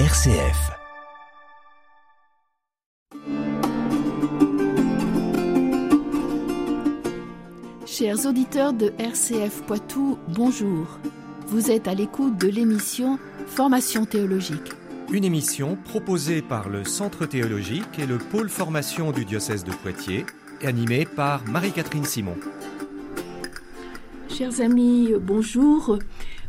RCF. Chers auditeurs de RCF Poitou, bonjour. Vous êtes à l'écoute de l'émission Formation théologique. Une émission proposée par le Centre théologique et le pôle formation du diocèse de Poitiers, et animée par Marie-Catherine Simon. Chers amis, bonjour.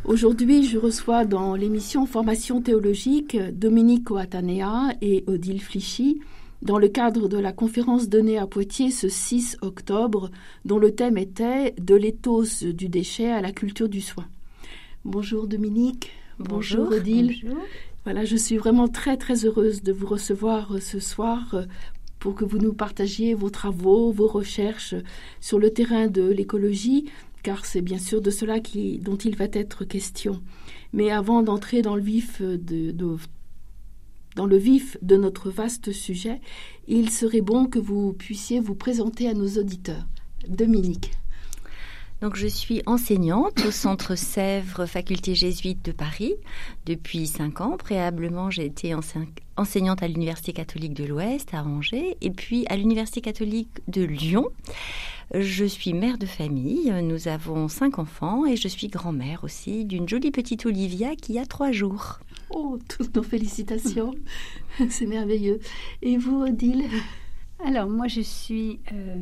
Aujourd'hui, je reçois dans l'émission Formation théologique Dominique Oatanea et Odile Flichy dans le cadre de la conférence donnée à Poitiers ce 6 octobre, dont le thème était De l'éthos du déchet à la culture du soin. Bonjour Dominique. Bonjour, Odile. Voilà, je suis vraiment très très heureuse de vous recevoir ce soir pour que vous nous partagiez vos travaux, vos recherches sur le terrain de l'écologie, car c'est bien sûr de cela dont il va être question. Mais avant d'entrer dans le vif de notre vaste sujet, il serait bon que vous puissiez vous présenter à nos auditeurs. Dominique. Donc, je suis enseignante au Centre Sèvres, faculté jésuite de Paris, depuis cinq ans. Préalablement, j'ai été enseignante à l'Université catholique de l'Ouest, à Angers, et puis à l'Université catholique de Lyon. Je suis mère de famille, nous avons cinq enfants et je suis grand-mère aussi d'une jolie petite Olivia qui a trois jours. Oh, toutes nos félicitations, c'est merveilleux. Et vous, Odile? Alors moi je suis euh,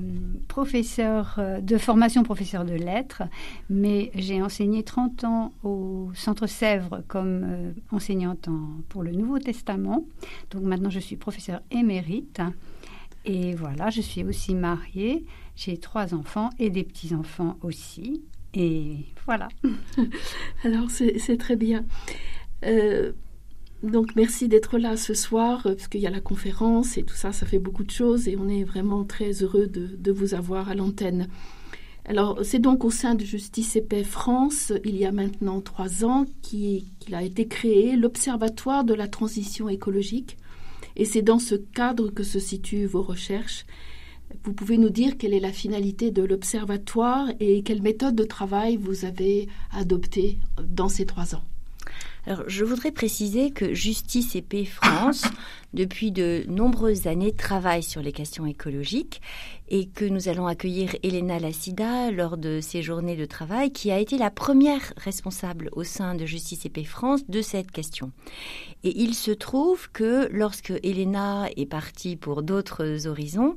professeur euh, de formation, professeur de lettres, mais j'ai enseigné 30 ans au Centre Sèvres comme euh, enseignante en, pour le Nouveau Testament. Donc maintenant je suis professeur émérite. Et voilà, je suis aussi mariée. J'ai trois enfants et des petits-enfants aussi. Et voilà. Alors, c'est très bien. Donc, merci d'être là ce soir, parce qu'il y a la conférence et tout ça, ça fait beaucoup de choses et on est vraiment très heureux de, de vous avoir à l'antenne. Alors, c'est donc au sein de Justice et Paix France, il y a maintenant trois ans, qu'il a été créé l'Observatoire de la transition écologique. Et c'est dans ce cadre que se situent vos recherches. Vous pouvez nous dire quelle est la finalité de l'observatoire et quelle méthode de travail vous avez adoptée dans ces trois ans alors, je voudrais préciser que Justice et Paix France, depuis de nombreuses années, travaille sur les questions écologiques et que nous allons accueillir Elena Lassida lors de ces journées de travail, qui a été la première responsable au sein de Justice et France de cette question. Et il se trouve que lorsque Elena est partie pour d'autres horizons,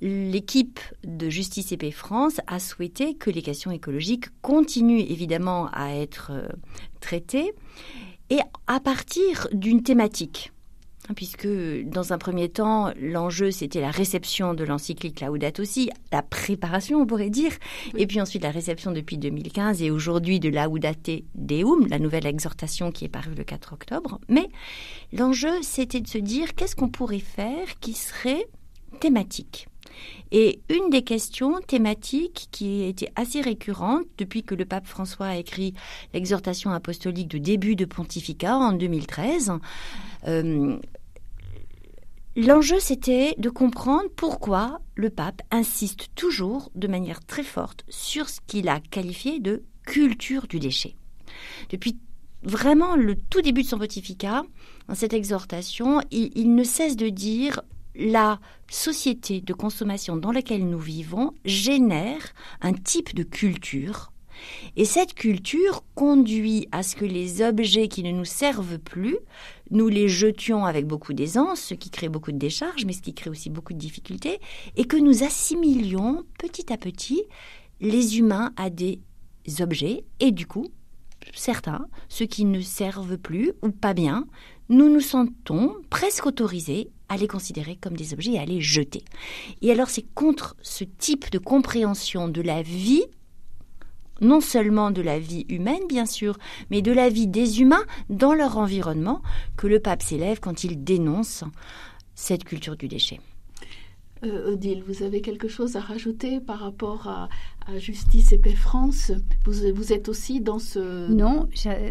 l'équipe de Justice et France a souhaité que les questions écologiques continuent évidemment à être euh, traitées et à partir d'une thématique puisque dans un premier temps, l'enjeu c'était la réception de l'encyclique Laudato aussi, la préparation on pourrait dire, et puis ensuite la réception depuis 2015 et aujourd'hui de Laudate Deum, la nouvelle exhortation qui est parue le 4 octobre. Mais l'enjeu c'était de se dire qu'est-ce qu'on pourrait faire qui serait thématique? Et une des questions thématiques qui était assez récurrente depuis que le pape François a écrit l'exhortation apostolique de début de pontificat en 2013, euh, l'enjeu c'était de comprendre pourquoi le pape insiste toujours de manière très forte sur ce qu'il a qualifié de culture du déchet. Depuis vraiment le tout début de son pontificat, dans cette exhortation, il, ne cesse de dire la société de consommation dans laquelle nous vivons génère un type de culture. Et cette culture conduit à ce que les objets qui ne nous servent plus, nous les jetions avec beaucoup d'aisance, ce qui crée beaucoup de décharges, mais ce qui crée aussi beaucoup de difficultés, et que nous assimilions petit à petit les humains à des objets, et du coup, certains, ceux qui ne servent plus ou pas bien, nous nous sentons presque autorisés à les considérer comme des objets et à les jeter. Et alors c'est contre ce type de compréhension de la vie, non seulement de la vie humaine bien sûr, mais de la vie des humains dans leur environnement, que le pape s'élève quand il dénonce cette culture du déchet. Euh, Odile, vous avez quelque chose à rajouter par rapport à, Justice et Paix France? Vous, vous, êtes aussi dans ce... Non,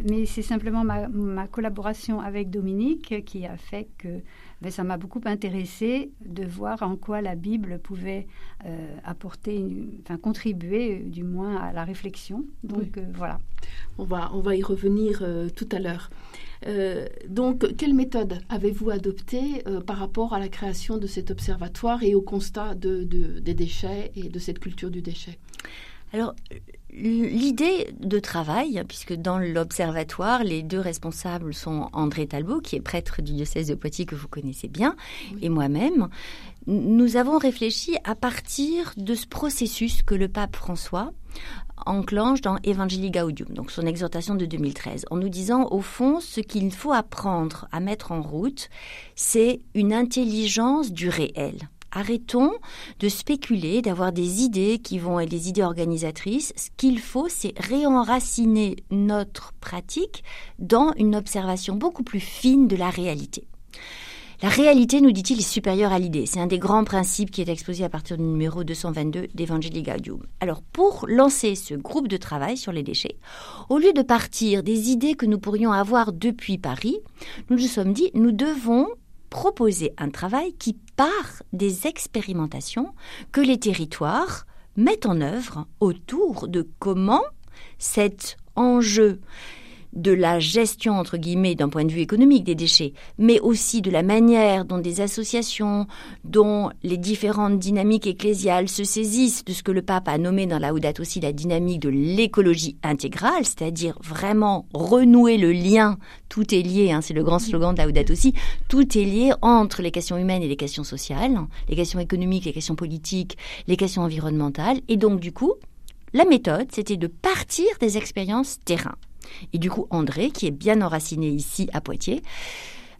mais c'est simplement ma, ma, collaboration avec Dominique qui a fait que ben, ça m'a beaucoup intéressé de voir en quoi la Bible pouvait euh, apporter, enfin contribuer euh, du moins à la réflexion. Donc euh, voilà. On va, on va y revenir tout à l'heure. Euh, donc, quelle méthode avez-vous adoptée euh, par rapport à la création de cet observatoire et au constat de, des déchets et de cette culture du déchet? Alors, L'idée de travail, puisque dans l'observatoire, les deux responsables sont André Talbot, qui est prêtre du diocèse de Poitiers que vous connaissez bien, et moi-même, nous avons réfléchi à partir de ce processus que le pape François enclenche dans Evangelii Gaudium, donc son exhortation de 2013, en nous disant au fond ce qu'il faut apprendre à mettre en route, c'est une intelligence du réel. Arrêtons de spéculer, d'avoir des idées qui vont être des idées organisatrices. Ce qu'il faut, c'est réenraciner notre pratique dans une observation beaucoup plus fine de la réalité. La réalité, nous dit-il, est supérieure à l'idée. C'est un des grands principes qui est exposé à partir du numéro 222 d'Evangelii Gaudium. Alors, pour lancer ce groupe de travail sur les déchets, au lieu de partir des idées que nous pourrions avoir depuis Paris, nous nous sommes dit, nous devons proposer un travail qui part des expérimentations que les territoires mettent en œuvre autour de comment cet enjeu de la gestion, entre guillemets, d'un point de vue économique des déchets, mais aussi de la manière dont des associations, dont les différentes dynamiques ecclésiales se saisissent de ce que le pape a nommé dans la Laudato aussi la dynamique de l'écologie intégrale, c'est-à-dire vraiment renouer le lien, tout est lié, hein, c'est le grand slogan de la Laudato aussi, tout est lié entre les questions humaines et les questions sociales, les questions économiques, les questions politiques, les questions environnementales, et donc du coup, la méthode, c'était de partir des expériences terrain. Et du coup, André, qui est bien enraciné ici à Poitiers,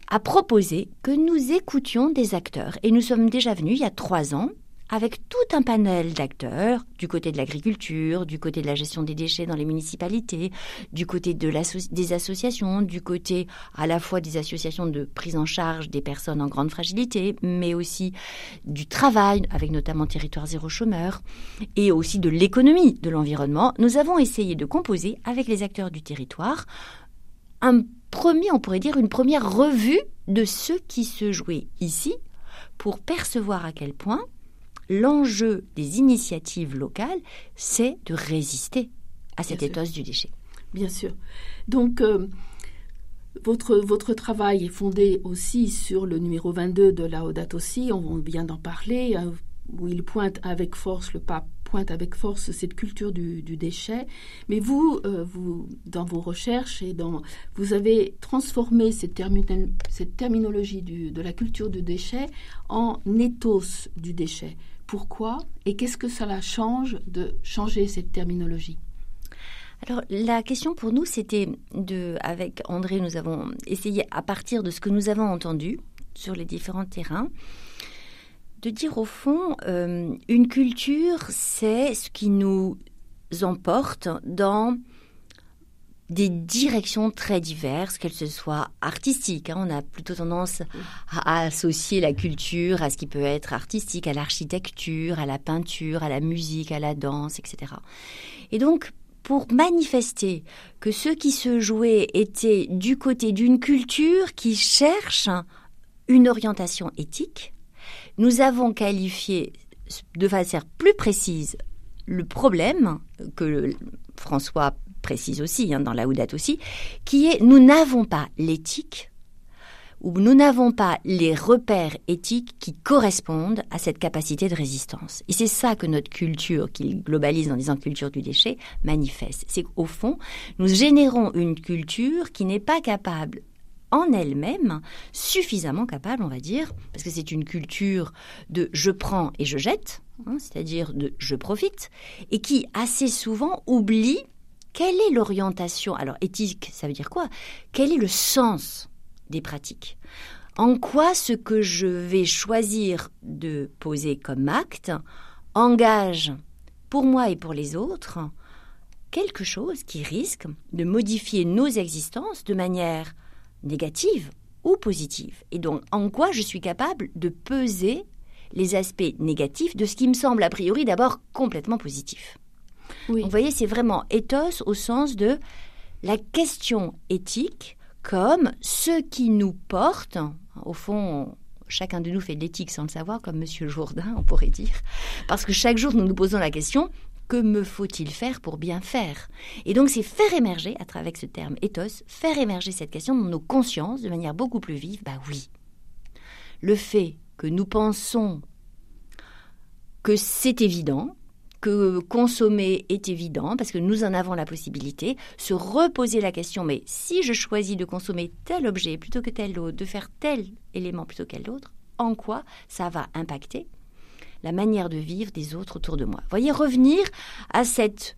a proposé que nous écoutions des acteurs. Et nous sommes déjà venus il y a trois ans avec tout un panel d'acteurs du côté de l'agriculture, du côté de la gestion des déchets dans les municipalités, du côté de des associations, du côté à la fois des associations de prise en charge des personnes en grande fragilité, mais aussi du travail, avec notamment Territoire Zéro Chômeur, et aussi de l'économie de l'environnement. Nous avons essayé de composer avec les acteurs du territoire un premier, on pourrait dire, une première revue de ce qui se jouait ici pour percevoir à quel point l'enjeu des initiatives locales, c'est de résister à cette éthos du déchet. Bien sûr. Donc, euh, votre, votre travail est fondé aussi sur le numéro 22 de la Audate aussi, on vient d'en parler, hein, où il pointe avec force, le pape pointe avec force cette culture du, déchet. Mais vous, euh, vous, dans vos recherches, et dans, vous avez transformé cette, cette terminologie de la culture du déchet en ethos du déchet. Pourquoi et qu'est-ce que cela change de changer cette terminologie? Alors la question pour nous, c'était de, avec André, nous avons essayé à partir de ce que nous avons entendu sur les différents terrains, de dire au fond, euh, une culture, c'est ce qui nous emporte dans des directions très diverses, qu'elles soient artistiques. Hein. On a plutôt tendance à, associer la culture à ce qui peut être artistique, à l'architecture, à la peinture, à la musique, à la danse, etc. Et donc, pour manifester que ce qui se jouait était du côté d'une culture qui cherche une orientation éthique, nous avons qualifié de façon plus précise le problème que François précise aussi, hein, dans la Houdate aussi, qui est nous n'avons pas l'éthique ou nous n'avons pas les repères éthiques qui correspondent à cette capacité de résistance. Et c'est ça que notre culture, qui globalise en disant culture du déchet, manifeste. C'est qu'au fond, nous générons une culture qui n'est pas capable en elle-même suffisamment capable, on va dire, parce que c'est une culture de je prends et je jette, hein, c'est-à-dire de je profite, et qui assez souvent oublie quelle est l'orientation Alors éthique, ça veut dire quoi? Quel est le sens des pratiques? En quoi ce que je vais choisir de poser comme acte engage pour moi et pour les autres quelque chose qui risque de modifier nos existences de manière négative ou positive? Et donc, en quoi je suis capable de peser les aspects négatifs de ce qui me semble a priori d'abord complètement positif? Vous voyez, c'est vraiment ethos au sens de la question éthique comme ce qui nous porte, au fond, chacun de nous fait de l'éthique sans le savoir, comme Monsieur Jourdain, on pourrait dire, parce que chaque jour nous nous posons la question que me faut-il faire pour bien faire? Et donc c'est faire émerger, à travers ce terme ethos, faire émerger cette question dans nos consciences de manière beaucoup plus vive. Bah oui, le fait que nous pensons que c'est évident, que consommer est évident parce que nous en avons la possibilité, se reposer la question, mais si je choisis de consommer tel objet plutôt que tel autre, de faire tel élément plutôt qu'un autre, en quoi ça va impacter la manière de vivre des autres autour de moi? Voyez, revenir à cette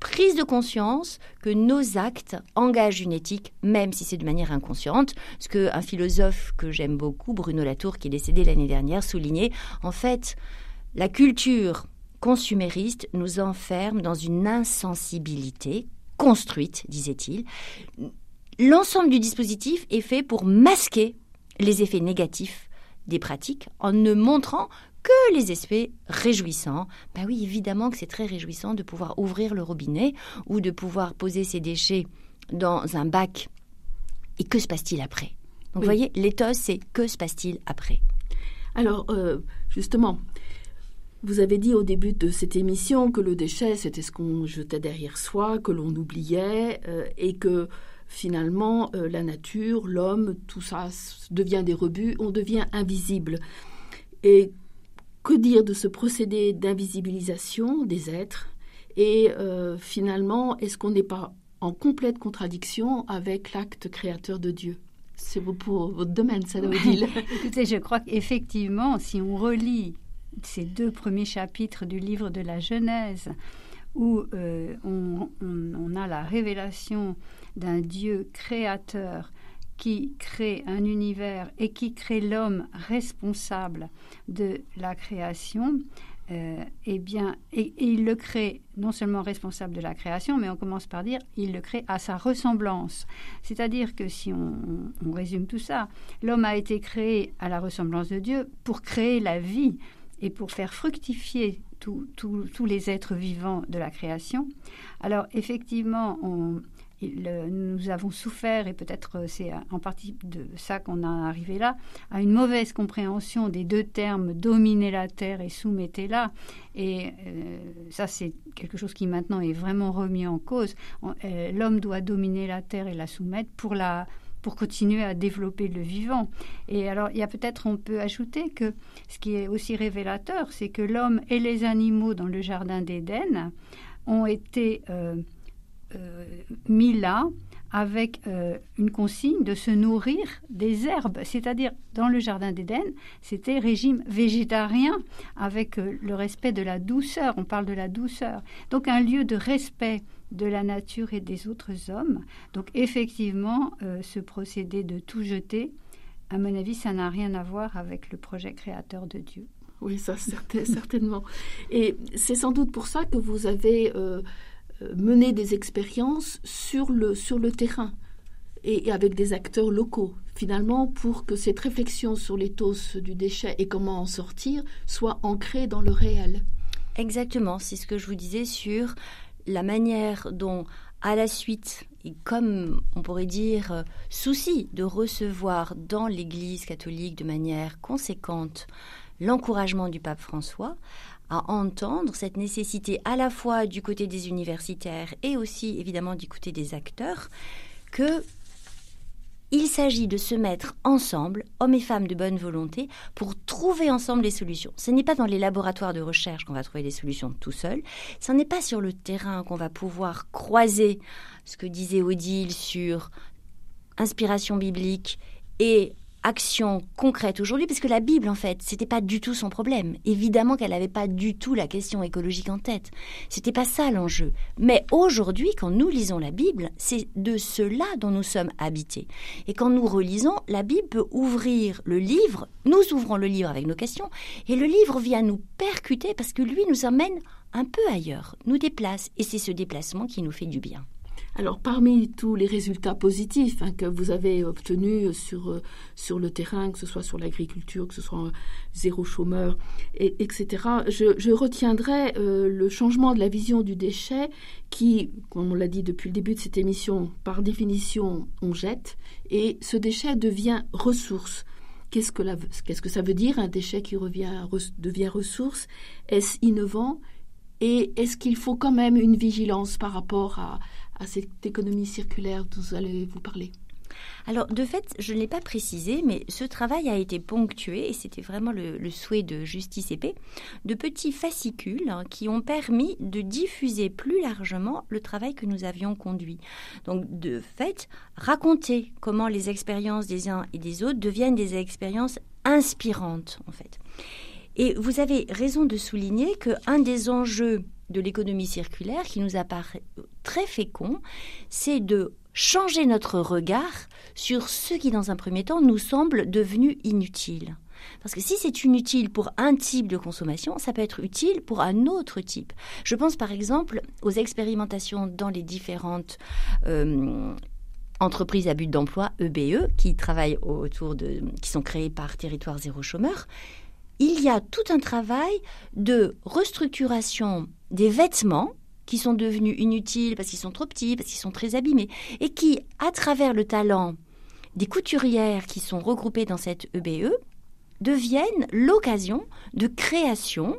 prise de conscience que nos actes engagent une éthique, même si c'est de manière inconsciente. Ce qu'un philosophe que j'aime beaucoup, Bruno Latour, qui est décédé l'année dernière, soulignait. En fait, la culture consumériste nous enferme dans une insensibilité construite, disait-il. L'ensemble du dispositif est fait pour masquer les effets négatifs des pratiques en ne montrant que les aspects réjouissants. Ben oui, évidemment que c'est très réjouissant de pouvoir ouvrir le robinet ou de pouvoir poser ses déchets dans un bac. Et que se passe-t-il après? Donc vous voyez, l'éthos, c'est que se passe-t-il après? Alors, euh, justement, vous avez dit au début de cette émission que le déchet, c'était ce qu'on jetait derrière soi, que l'on oubliait, euh, et que finalement, euh, la nature, l'homme, tout ça devient des rebuts, on devient invisible. Et que dire de ce procédé d'invisibilisation des êtres? Et euh, finalement, est-ce qu'on n'est pas en complète contradiction avec l'acte créateur de Dieu? C'est pour votre domaine, ça, Odile. Écoutez, je crois qu'effectivement, si on relit ces deux premiers chapitres du livre de la Genèse, où euh, on, a la révélation d'un Dieu créateur qui crée un univers et qui crée l'homme responsable de la création, euh, eh bien, et, il le crée non seulement responsable de la création, mais on commence par dire il le crée à sa ressemblance. C'est-à-dire que si on, on résume tout ça, l'homme a été créé à la ressemblance de Dieu pour créer la vie et pour faire fructifier tous les êtres vivants de la création. Alors effectivement, nous avons souffert, et peut-être euh, c'est en partie de ça qu'on a arrivé là, à une mauvaise compréhension des deux termes dominer la terre et soumettez-la. Et euh, ça, c'est quelque chose qui maintenant est vraiment remis en cause. Euh, l'homme doit dominer la terre et la soumettre pour la pour continuer à développer le vivant. Et alors, il y a peut-être, on peut ajouter que ce qui est aussi révélateur, c'est que l'homme et les animaux dans le jardin d'Éden ont été euh, euh, mis là avec euh, une consigne de se nourrir des herbes. C'est-à-dire, dans le Jardin d'Éden, c'était régime végétarien avec le respect de la douceur. On parle de la douceur. Donc, un lieu de respect de la nature et des autres hommes. Donc effectivement, euh, ce procédé de tout jeter, à mon avis, ça n'a rien à voir avec le projet créateur de Dieu. Oui, ça certainement. Et c'est sans doute pour ça que vous avez euh, euh, mené des expériences sur le, sur le terrain et, avec des acteurs locaux, finalement, pour que cette réflexion sur l'éthos du déchet et comment en sortir soit ancrée dans le réel. Exactement, c'est ce que je vous disais sur la manière dont, à la suite, et comme on pourrait dire, euh, souci de recevoir dans l'Église catholique de manière conséquente l'encouragement du pape François, à entendre cette nécessité à la fois du côté des universitaires et aussi évidemment du côté des acteurs, que il s'agit de se mettre ensemble, hommes et femmes de bonne volonté, pour trouver ensemble les solutions. Ce n'est pas dans les laboratoires de recherche qu'on va trouver des solutions tout seul. Ce n'est pas sur le terrain qu'on va pouvoir croiser ce que disait Odile sur inspiration biblique et action concrète aujourd'hui, parce que la Bible, en fait, c'était pas du tout son problème. Évidemment qu'elle n'avait pas du tout la question écologique en tête. C'était pas ça l'enjeu. Mais aujourd'hui, quand nous lisons la Bible, c'est de cela dont nous sommes habités. Et quand nous relisons, la Bible peut ouvrir le livre, nous ouvrons le livre avec nos questions, et le livre vient nous percuter parce que lui nous emmène un peu ailleurs, nous déplace, et c'est ce déplacement qui nous fait du bien. Alors, parmi tous les résultats positifs hein, que vous avez obtenus sur, euh, sur le terrain, que ce soit sur l'agriculture, que ce soit zéro chômeur, et, etc., je, retiendrai euh, le changement de la vision du déchet qui, comme on l'a dit depuis le début de cette émission, par définition, on jette, et ce déchet devient ressource. Qu'est-ce que, que ça veut dire, un déchet qui revient, devient ressource? Est-ce innovant? Et est-ce qu'il faut quand même une vigilance par rapport à, à cette économie circulaire dont vous allez vous parler alors, de fait, je ne l'ai pas précisé, mais ce travail a été ponctué, et c'était vraiment le, souhait de Justice Épée, de petits fascicules hein, qui ont permis de diffuser plus largement le travail que nous avions conduit. Donc, de fait, raconter comment les expériences des uns et des autres deviennent des expériences inspirantes, en fait. Et vous avez raison de souligner qu'un des enjeux de l'économie circulaire qui nous apparaît très fécond, c'est de changer notre regard sur ce qui, dans un premier temps, nous semble devenu inutile. Parce que si c'est inutile pour un type de consommation, ça peut être utile pour un autre type. Je pense par exemple aux expérimentations dans les différentes euh, entreprises à but d'emploi, EBE, e, qui travaillent autour de, qui sont créées par Territoire Zéro Chômeur. Il y a tout un travail de restructuration des vêtements qui sont devenus inutiles parce qu'ils sont trop petits, parce qu'ils sont très abîmés, et qui, à travers le talent des couturières qui sont regroupées dans cette EBE, e, deviennent l'occasion de création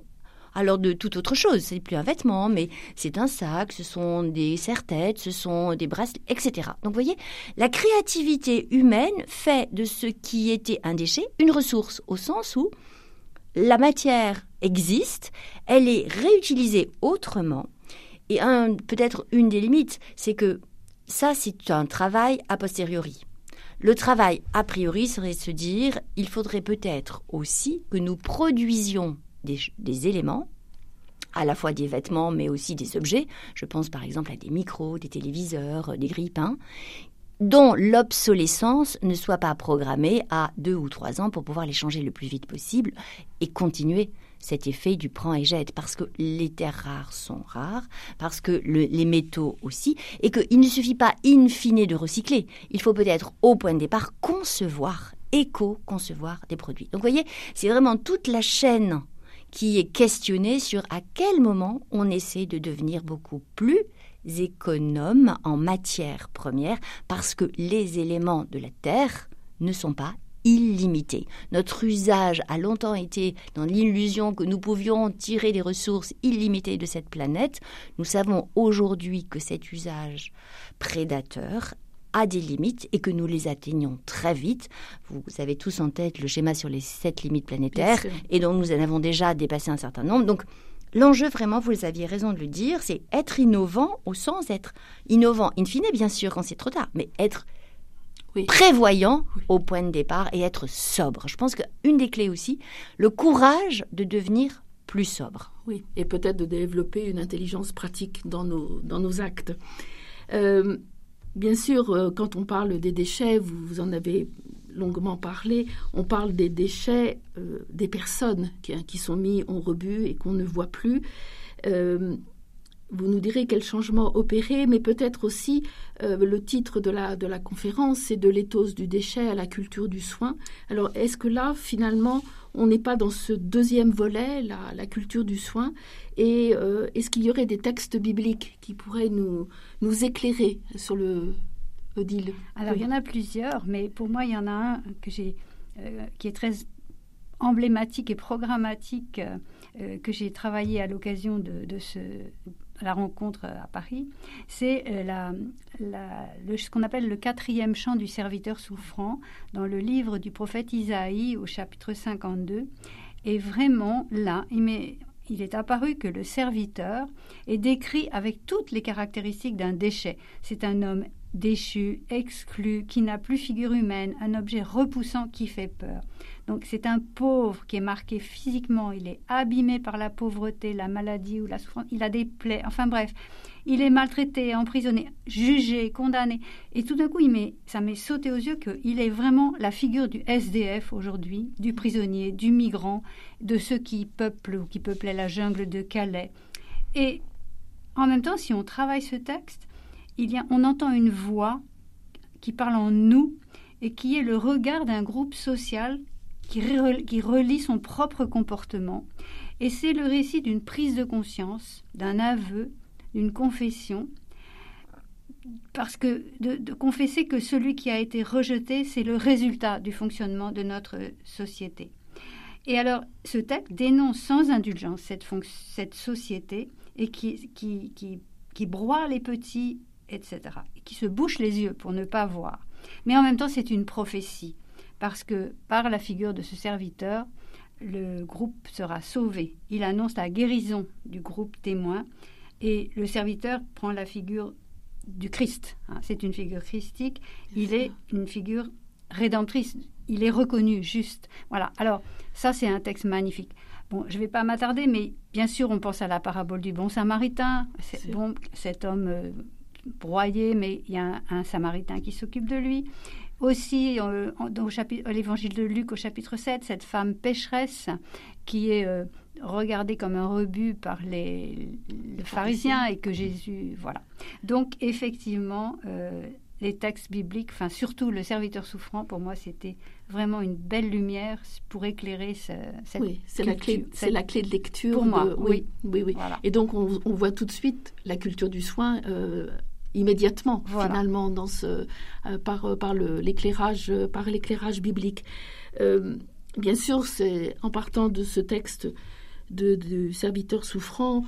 alors de toute autre chose. C'est plus un vêtement, mais c'est un sac, ce sont des serre-têtes, ce sont des bracelets, etc. Donc vous voyez, la créativité humaine fait de ce qui était un déchet une ressource, au sens où la matière existe, elle est réutilisée autrement, et peut-être une des limites, c'est que ça, c'est un travail a posteriori. Le travail a priori serait de se dire, il faudrait peut-être aussi que nous produisions des, des, éléments, à la fois des vêtements, mais aussi des objets. Je pense par exemple à des micros, des téléviseurs, des grille-pains, dont l'obsolescence ne soit pas programmée à deux ou trois ans pour pouvoir les changer le plus vite possible et continuer cet effet du prend et jette, parce que les terres rares sont rares, parce que les métaux aussi, et qu'il ne suffit pas in fine de recycler. Il faut peut-être au point de départ concevoir, éco-concevoir des produits. Donc vous voyez, c'est vraiment toute la chaîne qui est questionnée sur à quel moment on essaie de devenir beaucoup plus économe en matière première, parce que les éléments de la Terre ne sont pas illimité. Notre usage a longtemps été dans l'illusion que nous pouvions tirer des ressources illimitées de cette planète. Nous savons aujourd'hui que cet usage prédateur a des limites et que nous les atteignons très vite. Vous avez tous en tête le schéma sur les sept limites planétaires et dont nous en avons déjà dépassé un certain nombre. Donc, L'enjeu, vraiment, vous aviez raison de le dire, c'est être innovant au sens d'être innovant, in fine, bien sûr, quand c'est trop tard, mais être prévoyant au point de départ et être sobre. Je pense qu'une des clés aussi, le courage de devenir plus sobre. Oui, et peut-être de développer une intelligence pratique dans nos, dans nos actes. Euh, bien sûr, euh, quand on parle des déchets, vous, en avez longuement parlé, on parle des déchets euh, des personnes qui, qui, sont mis en rebut et qu'on ne voit plus. Vous nous direz quel changement opérer, mais peut-être aussi euh, le titre de la, de la conférence, c'est de l'éthos du déchet à la culture du soin. Alors est-ce que là, finalement, on n'est pas dans ce deuxième volet, la, culture du soin? Et euh, est-ce qu'il y aurait des textes bibliques qui pourraient nous éclairer sur le Alors il y en a plusieurs, mais pour moi, il y en a un que j'ai, euh, qui est très emblématique et programmatique que j'ai travaillé à l'occasion de, ce, la rencontre à Paris, c'est euh, ce qu'on appelle le quatrième chant du serviteur souffrant dans le livre du prophète Isaïe au chapitre 52. Et vraiment, là, il, il est apparu que le serviteur est décrit avec toutes les caractéristiques d'un déchet. C'est un homme déchu, exclu, qui n'a plus figure humaine, un objet repoussant qui fait peur. Donc c'est un pauvre qui est marqué physiquement, il est abîmé par la pauvreté, la maladie ou la souffrance, il a des plaies, enfin bref, il est maltraité, emprisonné, jugé, condamné. Et tout d'un coup, ça m'est sauté aux yeux qu'il est vraiment la figure du SDF aujourd'hui, du prisonnier, du migrant, de ceux qui peuplent ou qui peuplaient la jungle de Calais. Et en même temps, si on travaille ce texte, il y a, on entend une voix qui parle en nous et qui est le regard d'un groupe social qui, relie son propre comportement. Et c'est le récit d'une prise de conscience, d'un aveu, d'une confession, parce que de, confesser que celui qui a été rejeté, c'est le résultat du fonctionnement de notre société. Et alors, ce texte dénonce sans indulgence cette, cette société et qui, qui, qui, qui broie les petits, etc. Et qui se bouche les yeux pour ne pas voir. Mais en même temps, c'est une prophétie, parce que par la figure de ce serviteur, le groupe sera sauvé. Il annonce la guérison du groupe témoin et le serviteur prend la figure du Christ. Hein. C'est une figure christique. Il est une figure rédemptrice. Il est reconnu juste. Voilà. Alors, ça, c'est un texte magnifique. Bon, je ne vais pas m'attarder, mais bien sûr, on pense à la parabole du bon samaritain. C'est bon, cet homme euh, broyé, mais il y a un, samaritain qui s'occupe de lui. Aussi, euh, dans l'évangile de Luc au chapitre 7, cette femme pécheresse qui est euh, regardée comme un rebut par les, pharisiens et que Jésus. Voilà. Donc, effectivement, les textes bibliques, enfin surtout le serviteur souffrant, pour moi c'était vraiment une belle lumière pour éclairer cette Oui, c'est la clé, c'est la clé de lecture. Pour moi, oui, oui, oui. Et donc on, voit tout de suite la culture du soin. Euh, immédiatement finalement dans ce euh, par euh, par l'éclairage par l'éclairage biblique bien sûr c'est en partant de ce texte de, de serviteur souffrant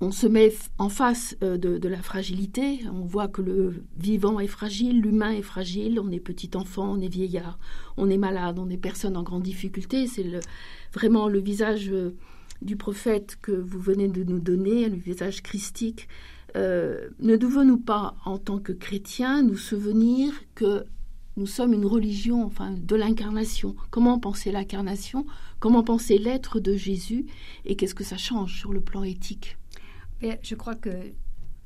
on se met en face euh, de, la fragilité. On voit que le vivant est fragile, l'humain est fragile. On est petit enfant, on est vieillard, on est malade, on est personne en grande difficulté. C'est vraiment le visage euh, du prophète que vous venez de nous donner, le visage christique. Euh, ne devons-nous pas, en tant que chrétiens, nous souvenir que nous sommes une religion, enfin, de l'incarnation? Comment penser l'incarnation? Comment penser l'être de Jésus? Et qu'est-ce que ça change sur le plan éthique? Je crois que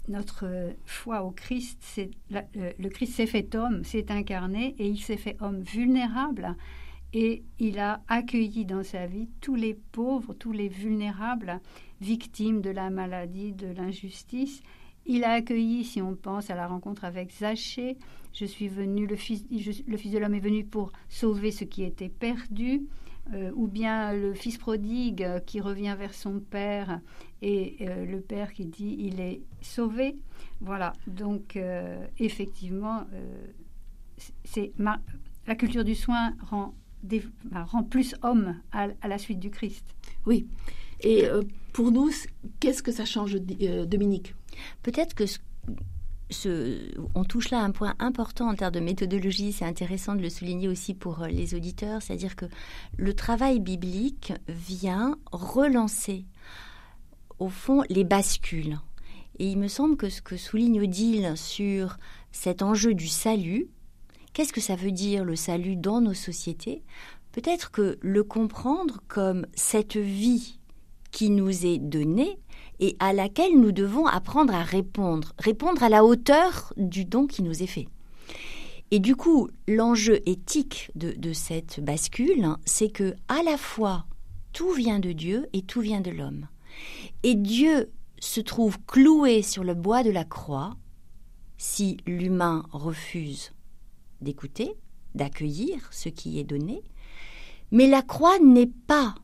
notre foi au Christ, c'est le Christ s'est fait homme, s'est incarné et il s'est fait homme vulnérable et il a accueilli dans sa vie tous les pauvres, tous les vulnérables, victimes de la maladie, de l'injustice. Il a accueilli, si on pense à la rencontre avec Zachée, je suis venu, le fils, le fils de l'homme est venu pour sauver ce qui était perdu. Euh, ou bien le fils prodigue qui revient vers son père et euh, le père qui dit il est sauvé. Voilà, donc euh, effectivement, c'est la culture du soin rend, rend plus homme à, la suite du Christ. Oui, et pour nous, qu'est-ce que ça change, Dominique? Peut-être que on touche là un point important en termes de méthodologie. C'est intéressant de le souligner aussi pour euh, les auditeurs, c'est-à-dire que le travail biblique vient relancer, au fond, les bascules. Et il me semble que ce que souligne Odile sur cet enjeu du salut, qu'est-ce que ça veut dire le salut dans nos sociétés? Peut-être que le comprendre comme cette vie qui nous est donnée, et à laquelle nous devons apprendre à répondre, répondre à la hauteur du don qui nous est fait. Et du coup, l'enjeu éthique de, cette bascule, hein, c'est que à la fois tout vient de Dieu et tout vient de l'homme. Et Dieu se trouve cloué sur le bois de la croix si l'humain refuse d'écouter, d'accueillir ce qui est donné. Mais la croix n'est pas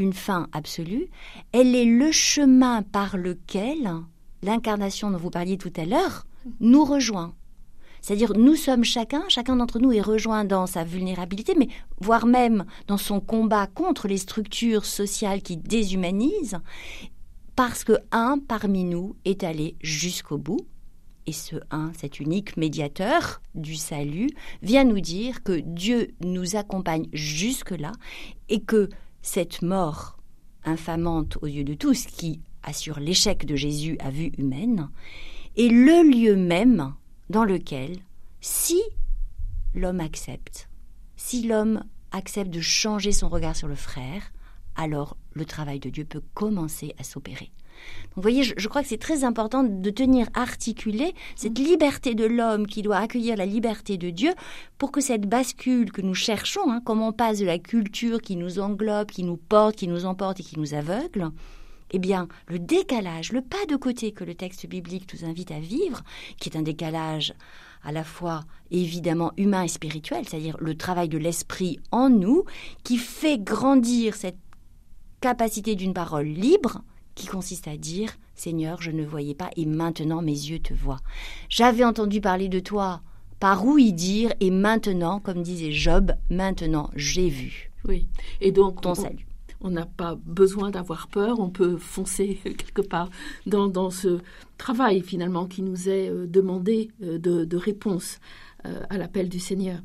une fin absolue, elle est le chemin par lequel l'incarnation dont vous parliez tout à l'heure nous rejoint. C'est-à-dire, nous sommes chacun, chacun d'entre nous est rejoint dans sa vulnérabilité, mais voire même dans son combat contre les structures sociales qui déshumanisent, parce que un parmi nous est allé jusqu'au bout, et ce un, cet unique médiateur du salut, vient nous dire que Dieu nous accompagne jusque-là, et que cette mort infamante aux yeux de tous, qui assure l'échec de Jésus à vue humaine, est le lieu même dans lequel, si l'homme accepte, si l'homme accepte de changer son regard sur le frère, alors le travail de Dieu peut commencer à s'opérer vous voyez, je, crois que c'est très important de tenir articulé cette mm. liberté de l'homme qui doit accueillir la liberté de Dieu pour que cette bascule que nous cherchons, hein, comme on passe de la culture qui nous englobe, qui nous porte, qui nous emporte et qui nous aveugle, eh bien, le décalage, le pas de côté que le texte biblique nous invite à vivre, qui est un décalage à la fois évidemment humain et spirituel, c'est-à-dire le travail de l'esprit en nous, qui fait grandir cette capacité d'une parole libre, qui consiste à dire Seigneur, je ne voyais pas et maintenant mes yeux te voient. J'avais entendu parler de toi par où y dire et maintenant, comme disait Job, maintenant j'ai vu. Oui. Et donc ton salut. on n'a pas besoin d'avoir peur, on peut foncer quelque part dans, ce travail finalement qui nous est demandé de, de réponse à l'appel du Seigneur.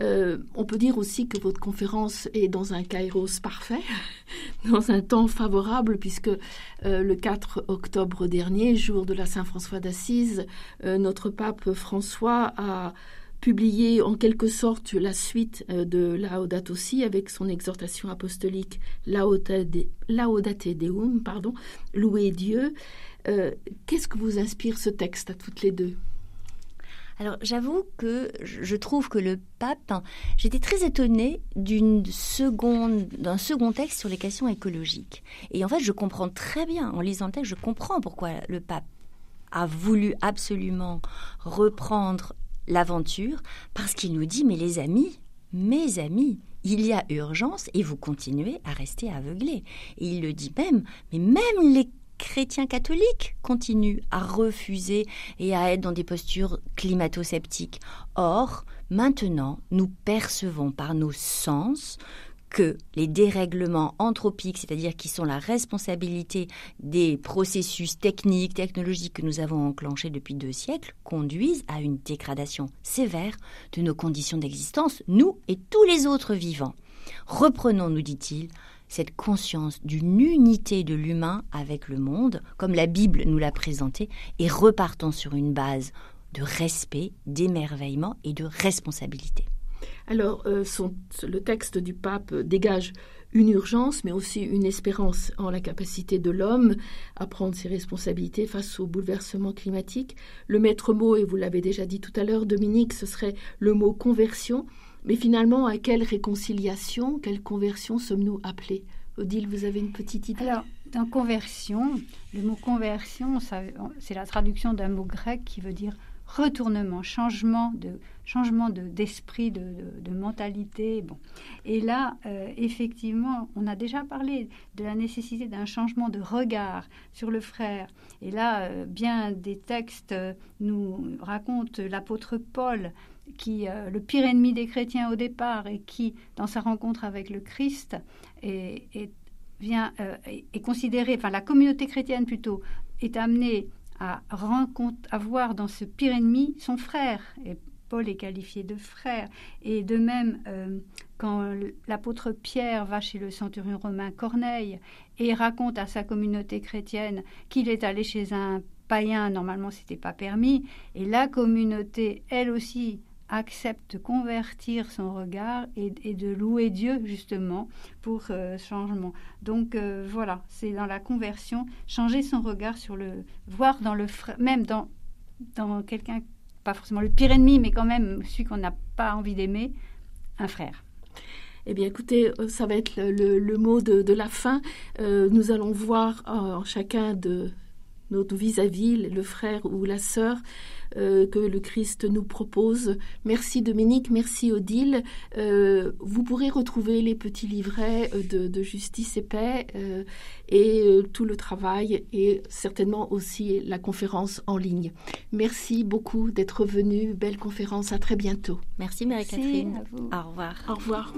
Euh, on peut dire aussi que votre conférence est dans un kairos parfait, dans un temps favorable, puisque euh, le 4 octobre dernier, jour de la Saint-François d'Assise, euh, notre pape François a publié en quelque sorte la suite de Laudato Si avec son exhortation apostolique Laudate Deum, pardon, louer Dieu. Qu'est-ce que vous inspire ce texte à toutes les deux? Alors j'avoue que je trouve que le pape, j'étais très étonnée d'une seconde, d'un second texte sur les questions écologiques. Et en fait, je comprends très bien, en lisant le texte, je comprends pourquoi le pape a voulu absolument reprendre l'aventure, parce qu'il nous dit, mais les amis, mes amis, il y a urgence et vous continuez à rester aveuglés. Et il le dit même, mais même les chrétiens catholiques continuent à refuser et à être dans des postures climato-sceptiques. Or, maintenant, nous percevons par nos sens que les dérèglements anthropiques, c'est-à-dire qui sont la responsabilité des processus techniques, technologiques que nous avons enclenchés depuis deux siècles, conduisent à une dégradation sévère de nos conditions d'existence, nous et tous les autres vivants. Reprenons, nous dit-il, cette conscience d'une unité de l'humain avec le monde, comme la Bible nous l'a présenté, et repartons sur une base de respect, d'émerveillement et de responsabilité. Alors, euh, le texte du pape dégage une urgence, mais aussi une espérance en la capacité de l'homme à prendre ses responsabilités face au bouleversement climatique. Le maître mot, et vous l'avez déjà dit tout à l'heure, Dominique, ce serait le mot conversion. Mais finalement, à quelle réconciliation, quelle conversion sommes-nous appelés? Odile, vous avez une petite idée? Alors, dans conversion, le mot conversion, c'est la traduction d'un mot grec qui veut dire retournement, changement de changement d'esprit, de, de, mentalité. Bon. Et là, euh, effectivement, on a déjà parlé de la nécessité d'un changement de regard sur le frère. Et là, euh, bien des textes euh, nous racontent l'apôtre Paul qui euh, le pire ennemi des chrétiens au départ et qui, dans sa rencontre avec le Christ, est, vient, euh, est considéré, enfin la communauté chrétienne plutôt, est amenée à, à voir dans ce pire ennemi son frère. Et Paul est qualifié de frère. Et de même, euh, quand l'apôtre Pierre va chez le centurion romain Corneille et raconte à sa communauté chrétienne qu'il est allé chez un païen, normalement c'était pas permis, et la communauté, elle aussi, accepte de convertir son regard et, de louer Dieu justement pour euh, ce changement. Donc euh, voilà, c'est dans la conversion, changer son regard sur le, voir dans le même dans, dans quelqu'un, pas forcément le pire ennemi, mais quand même celui qu'on n'a pas envie d'aimer, un frère. Eh bien, écoutez, euh, ça va être le, mot de, la fin. nous allons voir chacun de notre vis-à-vis, le frère ou la sœur, euh, que le Christ nous propose. Merci Dominique, merci Odile. Euh, vous pourrez retrouver les petits livrets euh, de, justice et paix et tout le travail et certainement aussi la conférence en ligne. Merci beaucoup d'être venu. Belle conférence. À très bientôt. Merci Marie-Catherine. Au revoir. Au revoir.